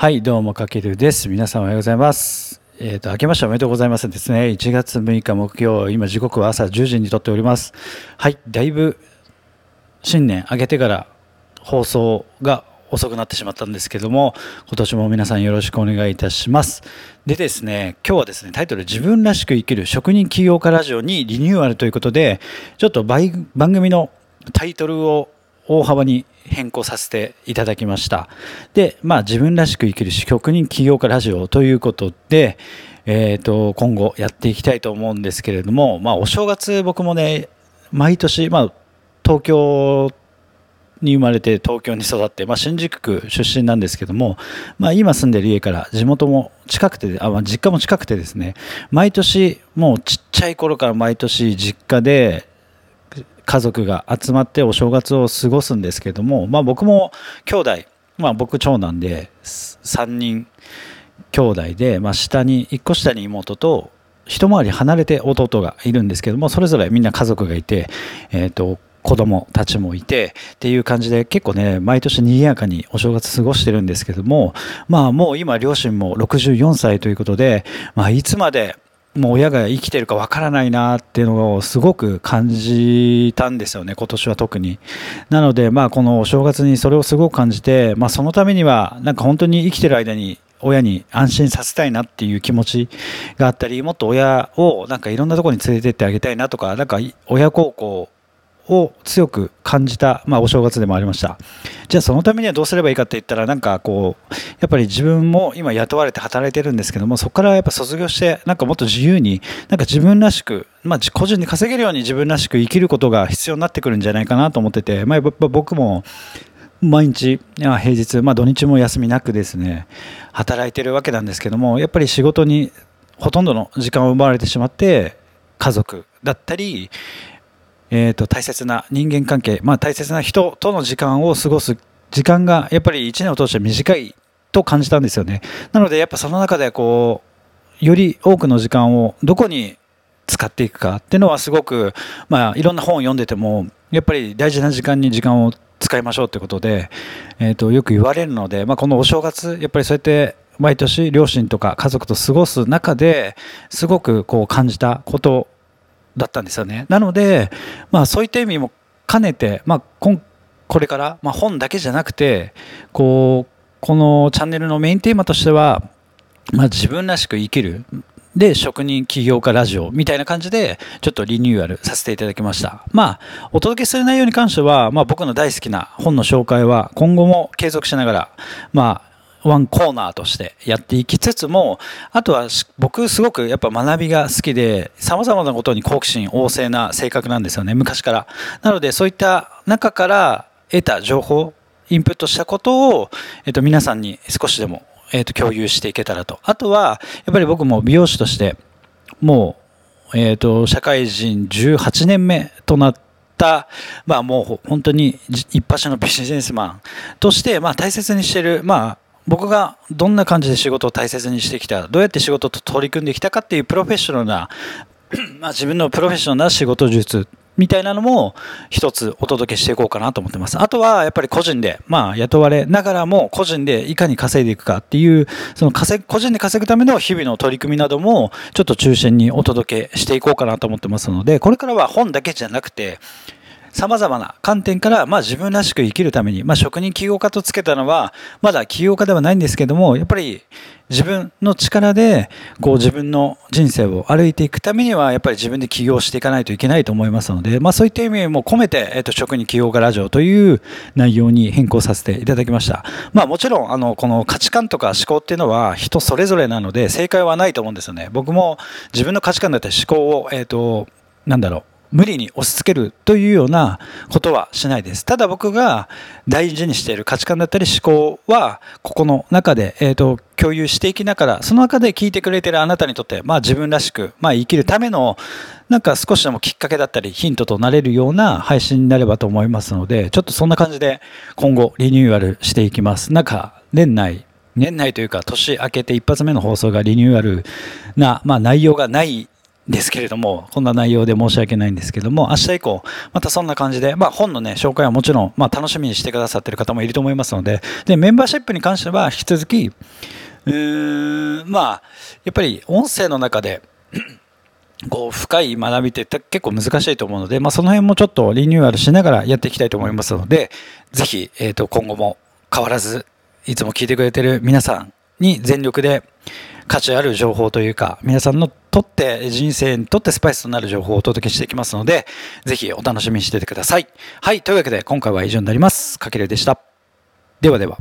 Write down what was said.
はい、どうも、かけるです。皆さんおはようございます。えっ、と、明けましておめでとうございますですね。1月6日木曜、今時刻は朝10時にとっております。はい、だいぶ新年明けてから放送が遅くなってしまったんですけども、今年も皆さんよろしくお願いいたします。でですね、今日はですね、タイトル、自分らしく生きる職人起業家ラジオにリニューアルということで、ちょっと番組のタイトルを大幅に変更させていただきました。で、まあ自分らしく生きる職人起業家ラジオということで、えっ、と、今後やっていきたいと思うんですけれども、まあお正月僕もね、毎年、まあ東京に生まれて東京に育って、まあ、新宿区出身なんですけども、まあ、今住んでる家から地元も近くてあ、まあ、実家も近くてですね毎年もうちっちゃい頃から毎年実家で家族が集まってお正月を過ごすんですけども、まあ、僕も兄弟、まあ、僕長男で3人兄弟で、まあ、下に1個下に妹と一回り離れて弟がいるんですけどもそれぞれみんな家族がいて、えー、と子供たちもいてっていう感じで結構ね毎年賑やかにお正月過ごしてるんですけどもまあもう今両親も64歳ということで、まあ、いつまでもう親が生きてるかわからないなっていうのをすごく感じたんですよね今年は特に。なのでまあこのお正月にそれをすごく感じて、まあ、そのためにはなんか本当に生きてる間に親に安心させたいなっていう気持ちがあったりもっと親をなんかいろんなところに連れてってあげたいなとかなんか親孝行を強く感じた、まあ、お正月でもありました。じゃあそのためにはどうすればいいかって言ったらなんかこうやっぱり自分も今雇われて働いてるんですけどもそこからやっぱ卒業してなんかもっと自由になんか自分らしく、まあ、個人で稼げるように自分らしく生きることが必要になってくるんじゃないかなと思ってて、まあ、やっぱ僕も毎日平日、まあ、土日も休みなくですね働いてるわけなんですけどもやっぱり仕事にほとんどの時間を奪われてしまって家族だったりえーと、大切な人間関係、まあ、大切な人との時間を過ごす時間がやっぱり1年を通して短いと感じたんですよね。なのでやっぱその中でこうより多くの時間をどこに使っていくかっていうのはすごく、まあ、いろんな本を読んでてもやっぱり大事な時間に時間を使いましょうということで、えー、とよく言われるので、まあ、このお正月やっぱりそうやって毎年両親とか家族と過ごす中ですごくこう感じたことだったんですよね。なので、まあ、そういった意味も兼ねて、まあ、ここれから、まあ、本だけじゃなくてこうこのチャンネルのメインテーマとしては、まあ、自分らしく生きるで職人起業家ラジオみたいな感じでちょっとリニューアルさせていただきましたまあお届けする内容に関しては、まあ、僕の大好きな本の紹介は今後も継続しながらまあワンコーナーとしてやっていきつつも、あとは僕すごくやっぱ学びが好きで、様々なことに好奇心旺盛な性格なんですよね、昔から。なのでそういった中から得た情報、インプットしたことを、えっと、皆さんに少しでも、えっと、共有していけたらと。あとは、やっぱり僕も美容師として、もう、えっと、社会人18年目となって、まあもう本当に一発のビジネスマンとして、まあ大切にしてる、まあ僕がどんな感じで仕事を大切にしてきたどうやって仕事と取り組んできたかっていうプロフェッショナルな、まあ、自分のプロフェッショナルな仕事術みたいなのも一つお届けしていこうかなと思ってます。あとはやっぱり個人で、まあ雇われながらも個人でいかに稼いでいくかっていう、その稼個人で稼ぐための日々の取り組みなどもちょっと中心にお届けしていこうかなと思ってますので、これからは本だけじゃなくて、様々な観点から、まあ自分らしく生きるために、まあ職人起業家とつけたのは、まだ起業家ではないんですけども、やっぱり自分の力で、こう自分の人生を歩いていくためには、やっぱり自分で起業していかないといけないと思いますので、まあそういった意味も込めて、えっと、職人起業家ラジオという内容に変更させていただきました。まあもちろん、あの、この価値観とか思考っていうのは人それぞれなので、正解はないと思うんですよね。僕も自分の価値観だったり思考を、えっと、なんだろう、無理に押し付けるというようなことはしないです。ただ僕が大事にしている価値観だったり思考は、ここの中で、えっ、ー、と、共有していきながら、その中で聞いてくれているあなたにとって、まあ自分らしく、まあ生きるための、なんか少しでもきっかけだったり、ヒントとなれるような配信になればと思いますので、ちょっとそんな感じで今後リニューアルしていきます。なんか、年内、年内というか年明けて一発目の放送がリニューアルな、まあ内容がないですけれども、こんな内容で申し訳ないんですけども、明日以降、またそんな感じで、まあ本のね、紹介はもちろん、まあ楽しみにしてくださってる方もいると思いますので、で、メンバーシップに関しては引き続き、うーん、まあ、やっぱり音声の中で、こう深い学びって結構難しいと思うので、まあ、その辺もちょっとリニューアルしながらやっていきたいと思いますので、ぜひ、えっ、と、今後も変わらず、いつも聞いてくれてる皆さんに全力で価値ある情報というか、皆さんのとって人生にとってスパイスとなる情報をお届けしていきますので、ぜひお楽しみにしててください。はい、というわけで今回は以上になります。かけるでした。ではでは。